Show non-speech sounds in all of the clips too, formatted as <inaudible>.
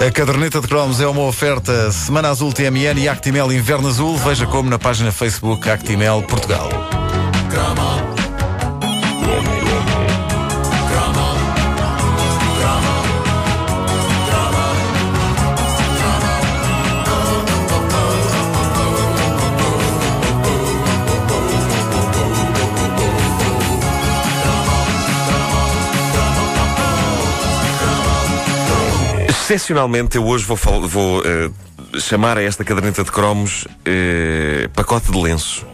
A caderneta de cromos é uma oferta Semana Azul TMN e Actimel Inverno Azul. Veja como na página Facebook Actimel Portugal. Excepcionalmente, eu hoje vou, vou eh, chamar a esta caderneta de cromos eh, pacote de lenço.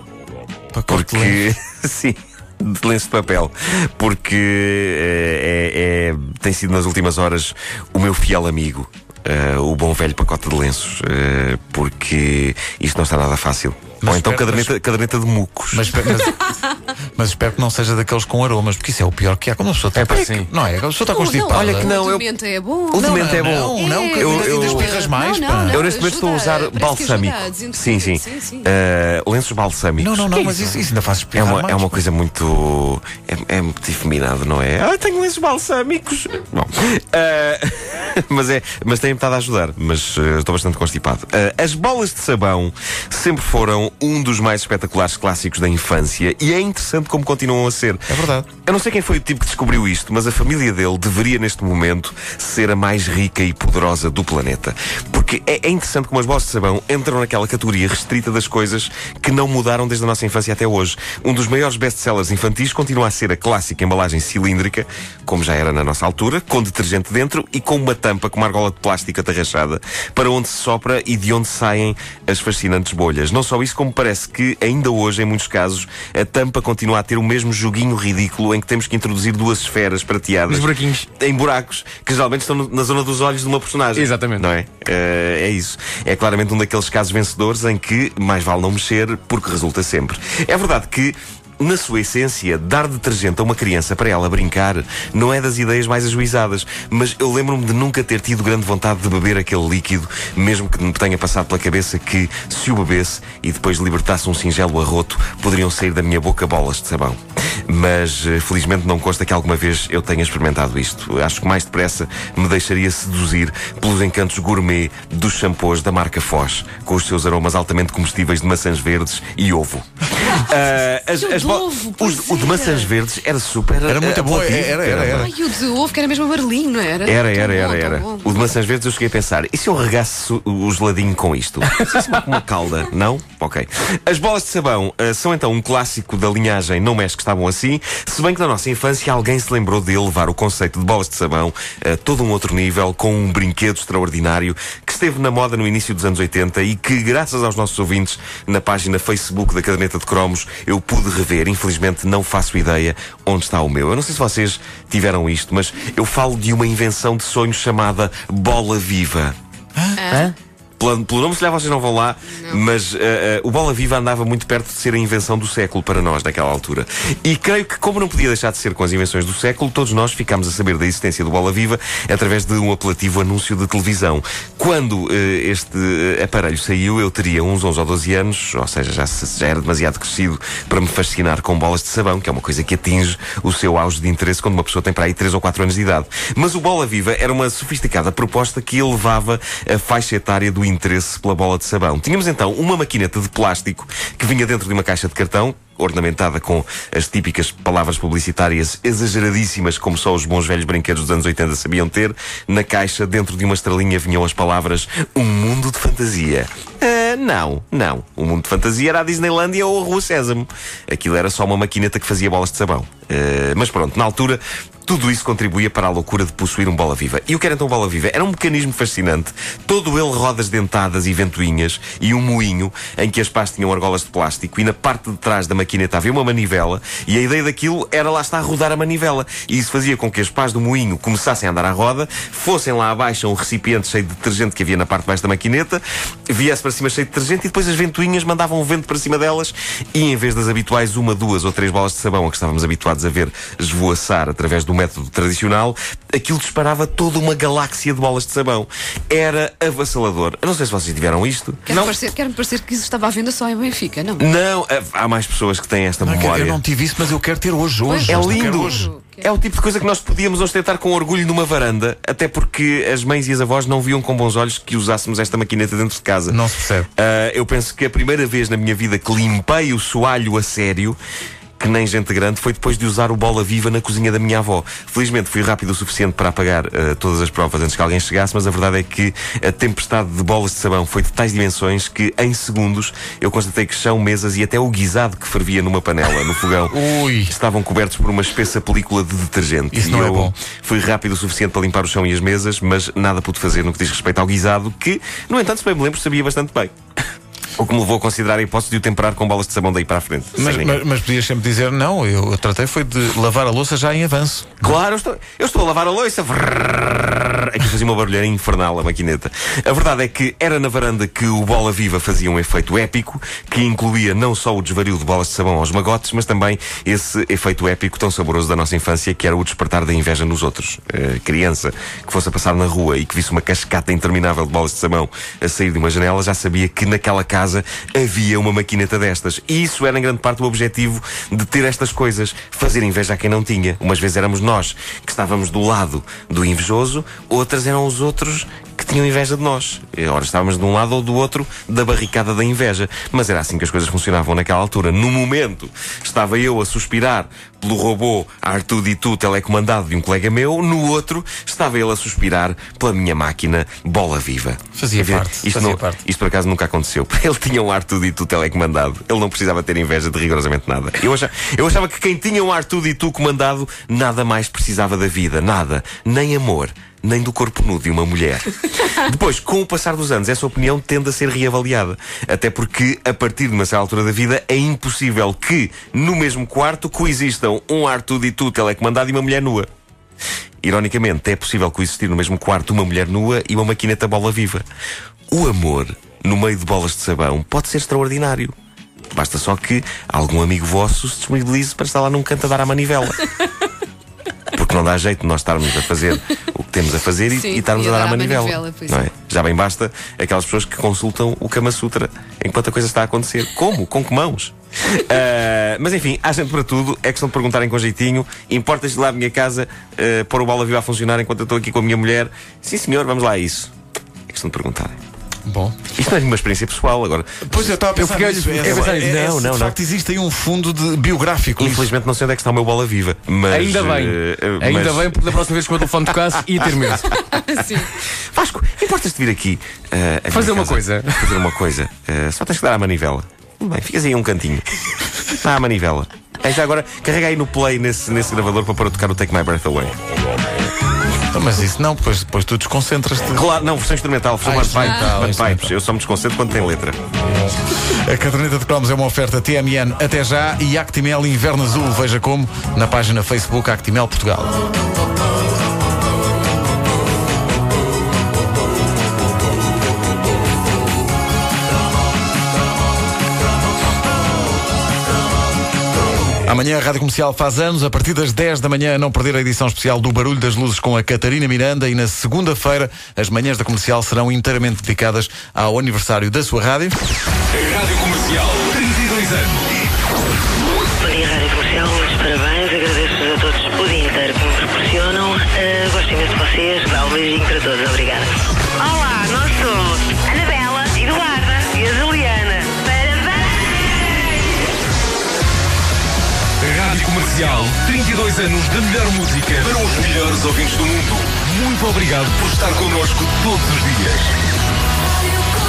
Pacote de lenço. Porque, <laughs> sim, de lenço de papel. Porque eh, é- é- tem sido nas últimas horas o meu fiel amigo. eh, o bom velho pacote de lenços, eh, porque isto não está nada fácil. Mas Ou então espera, caderneta, caderneta de mucos. Mas, mas- <laughs> mas espero que não seja daqueles com aromas, porque isso é o pior que há quando a pessoa está. É pá, sim. Não é? A pessoa está Não, constipada. Olha que não, o eu- de menta é bom. O de menta é bom. Não, não, que Eu- eu- espirras mais, eu neste momento estou a usar balsâmico. Sim, sim. Eh, lenços balsâmicos. Não, não, não, é mas isso? ainda faz É espirrar uma, mais. é uma coisa muito. É, é muito efeminado, não é? Ah, tenho lenços balsâmicos. Bom, ah, <laughs> mas, é, mas tem estado a ajudar. Mas ah, estou bastante constipado. As bolas de sabão sempre foram um dos mais espetaculares clássicos da infância e é interessante como continuam a ser. É verdade. Eu não sei quem foi o tipo que descobriu isto, mas a família dele deveria, neste momento, ser a mais rica e poderosa do planeta. Porque é, é interessante como as bolas de sabão entram naquela categoria restrita das coisas que não mudaram desde a nossa infância até hoje. Um dos maiores best-sellers infantis continua a ser a clássica embalagem cilíndrica, como já era na nossa altura, com detergente dentro e com uma tampa com uma argola de plástico atarrachada, para onde se sopra e de onde saem as fascinantes bolhas. Não só isso, como parece que, ainda hoje, em muitos casos, a tampa continua a ter o mesmo joguinho ridículo em que temos que introduzir duas esferas prateadas Nos buraquinhos. em buracos que geralmente estão na zona dos olhos de uma personagem. Exatamente. Não é? Eh, é isso. É claramente um daqueles casos vencedores em que mais vale não mexer porque resulta sempre. É verdade que. Na sua essência, dar detergente a uma criança para ela brincar não é das ideias mais ajuizadas, mas eu lembro-me de nunca ter tido grande vontade de beber aquele líquido, mesmo que me tenha passado pela cabeça que, se o bebesse e depois libertasse um singelo arroto, poderiam sair da minha boca bolas de sabão. Mas eh, felizmente não consta que alguma vez eu tenha experimentado isto. Acho que mais depressa me deixaria seduzir pelos encantos gourmet dos shampoos da marca Foz, com os seus aromas altamente comestíveis de maçãs verdes e ovo. Ah, as- ovo, os- o de era. maçãs verdes era super. Era muito eh, bom, era, era, era. Ai, o de ovo, que era mesmo amarelinho, não era? Era, era, bom, era, era. bom. O de maçãs verdes eu cheguei a pensar, e se eu regasse o, geladinho com isto? Isso uma calda, <laughs> não? Ok. As bolas de sabão ah, são então um clássico da linhagem Não Mexe que estavam assim, se bem que na nossa infância alguém se lembrou de elevar o conceito de bolas de sabão a todo um outro nível, com um brinquedo extraordinário que esteve na moda no início dos anos 80 e que, graças aos nossos ouvintes, na página Facebook da Caderneta de Cromos, eu pude rever. Infelizmente não faço ideia onde está o meu. Eu não sei se vocês tiveram isto, mas eu falo de uma invenção de sonho chamada bola viva. Pelo, pelo nome, se calhar vocês não vão lá, mas eh, eh, o Bola Viva andava muito perto de ser a invenção do século para nós naquela altura. E creio que, como não podia deixar de ser com as invenções do século, todos nós ficámos a saber da existência do Bola Viva através de um apelativo anúncio de televisão. Quando eh, este aparelho saiu, eu teria uns 11 ou 12 anos, ou seja, já, já era demasiado crescido para me fascinar com bolas de sabão, que é uma coisa que atinge o seu auge de interesse quando uma pessoa tem para aí 3 ou 4 anos de idade. Mas o Bola Viva era uma sofisticada proposta que elevava a faixa etária do interesse pela bola de sabão. Tínhamos então uma maquineta de plástico que vinha dentro de uma caixa de cartão, ornamentada com as típicas palavras publicitárias exageradíssimas, como só os bons velhos brinquedos dos anos 80 sabiam ter. Na caixa, dentro de uma estrelinha, vinham as palavras Um Mundo de Fantasia. Ah, não, não. O mundo de fantasia era a Disneylandia ou a Rua Sésamo. Aquilo era só uma maquineta que fazia bolas de sabão. Ah, mas pronto, na altura, tudo isso contribuía para a loucura de possuir um bola viva. E o que era então bola viva? Era um mecanismo fascinante, todo ele rodas dentadas e ventoinhas e um moinho em que as pás tinham argolas de plástico e na parte de trás da maquineta havia uma manivela e a ideia daquilo era lá estar a rodar a manivela. E isso fazia com que as pás do moinho começassem a andar à roda, fossem lá abaixo a um recipiente cheio de detergente que havia na parte de baixo da maquineta, viesse para cima cheio de detergente e depois as ventoinhas mandavam o vento para cima delas e em vez das habituais uma, duas ou três bolas de sabão a que estávamos habituados a ver esvoaçar através do método tradicional, aquilo disparava toda uma galáxia de bolas de sabão. Era avassalador. Eu não sei se vocês tiveram isto. Quer-me parecer, quer parecer que isso estava à venda só em Benfica, não? Não, há mais pessoas que têm esta Não, memória. eu não tive isso, mas eu quero ter hoje. hoje É eu lindo. É o tipo de coisa que nós podíamos ostentar com orgulho numa varanda, até porque as mães e as avós não viam com bons olhos que usássemos esta maquineta dentro de casa. Não se percebe. Uh, eu penso que a primeira vez na minha vida que limpei o soalho a sério que nem gente grande, foi depois de usar o bola viva na cozinha da minha avó. Felizmente fui rápido o suficiente para apagar uh, todas as provas antes que alguém chegasse, mas a verdade é que a tempestade de bolas de sabão foi de tais dimensões que, em segundos, eu constatei que chão, mesas e até o guisado que fervia numa panela, no fogão, <laughs> estavam cobertos por uma espessa película de detergente. Isso e não é eu bom. fui rápido o suficiente para limpar o chão e as mesas, mas nada pude fazer no que diz respeito ao guisado, que, no entanto, se bem me lembro, sabia bastante bem. O que me levou a considerar a hipótese de o temperar com bolas de sabão daí para a frente. Mas, mas, mas podias sempre dizer, não, eu, eu tratei foi de lavar a louça já em avanço. Claro, eu estou, eu estou a lavar a louça. Aqui fazia uma barulheira infernal a maquineta. A verdade é que era na varanda que o Bola Viva fazia um efeito épico, que incluía não só o desvario de bolas de sabão aos magotes, mas também esse efeito épico tão saboroso da nossa infância, que era o despertar da inveja nos outros. Criança que fosse a passar na rua e que visse uma cascata interminável de bolas de sabão a sair de uma janela, já sabia que naquela casa havia uma maquineta destas. E isso era em grande parte o objetivo de ter estas coisas, fazer inveja a quem não tinha. Umas vezes éramos nós que estávamos do lado do invejoso, outras eram os outros que tinham inveja de nós. Ora, estávamos de um lado ou do outro da barricada da inveja. Mas era assim que as coisas funcionavam naquela altura. No momento, estava eu a suspirar pelo robô R2D2 telecomandado de um colega meu, no outro, estava ele a suspirar pela minha máquina bola viva. Fazia dizer, parte, Isto, fazia não- parte. isto por acaso nunca aconteceu. <laughs> Ele tinha um R2D2 telecomandado. Ele não precisava ter inveja de rigorosamente nada. Eu achava, eu achava que quem tinha um R2D2 comandado nada mais precisava da vida. Nada. Nem amor. Nem do corpo nu de uma mulher. <laughs> Depois, com o passar dos anos, essa opinião tende a ser reavaliada. Até porque, a partir de uma certa altura da vida, é impossível que, no mesmo quarto, coexistam um R2D2 telecomandado e uma mulher nua. Ironicamente, é possível coexistir no mesmo quarto uma mulher nua e uma maquineta bola viva. O amor, no meio de bolas de sabão, pode ser extraordinário. Basta só que algum amigo vosso se disponibilize para estar lá num canto a dar à manivela. <laughs> Não dá jeito de nós estarmos a fazer o que temos a fazer e, Sim, e estarmos a a dar à manivela. manivela, não é. Já bem basta aquelas pessoas que consultam o Kama Sutra enquanto a coisa está a acontecer. Como? Com que mãos? Ah, <laughs> mas enfim, há gente para tudo. É questão de perguntarem com jeitinho. Importas de lá à minha casa ah, pôr o bola viva a funcionar enquanto eu estou aqui com a minha mulher? Sim, senhor, vamos lá a isso. É questão de perguntarem. Bom. Isto não é nenhuma experiência pessoal agora. Pois eu estava a pensar fiquei- nisso. eu É, fiquei pensar é, nisso. é, Não, não, de não. facto existe aí um fundo de biográfico. Infelizmente não sei onde é que está o meu bola viva. Mas, Ainda bem. eh, eh, Ainda mas- bem, porque da próxima vez que o meu telefone tocasse, ia ter medo. <laughs> Sim. Vasco, importas-te vir aqui à Fazer uma coisa. Fazer uma coisa. Eh, só tens que dar a manivela. Bem, ficas aí a um cantinho. Dá a manivela. É já agora, carrega aí no play nesse, nesse gravador para pôr a tocar o Take My Breath Away. Mas isso não, depois, depois tu desconcentras-te. Claro, não, versão instrumental, versão Ah, instrumental, bagpipes. instrumental. Eu só me desconcentro quando tem letra. A caderneta de cromos é uma oferta TMN até já e Actimel Inverno Azul. Veja como na página Facebook Actimel Portugal. Amanhã a Rádio Comercial faz anos, a partir das 10 da manhã, a não perder a edição especial do Barulho das Luzes com a Catarina Miranda e na segunda-feira as manhãs da Comercial serão inteiramente dedicadas ao aniversário da sua rádio. Rádio Comercial, 32 anos. Bom dia, Rádio Comercial, muitos parabéns, agradeço a todos o dia inteiro que me proporcionam. Uh, gosto imenso de vocês, dá um beijinho para todos, obrigada. Olá, nós somos Anabela, Comercial, 32 anos de melhor música para os melhores ouvintes do mundo. Muito obrigado por estar connosco todos os dias.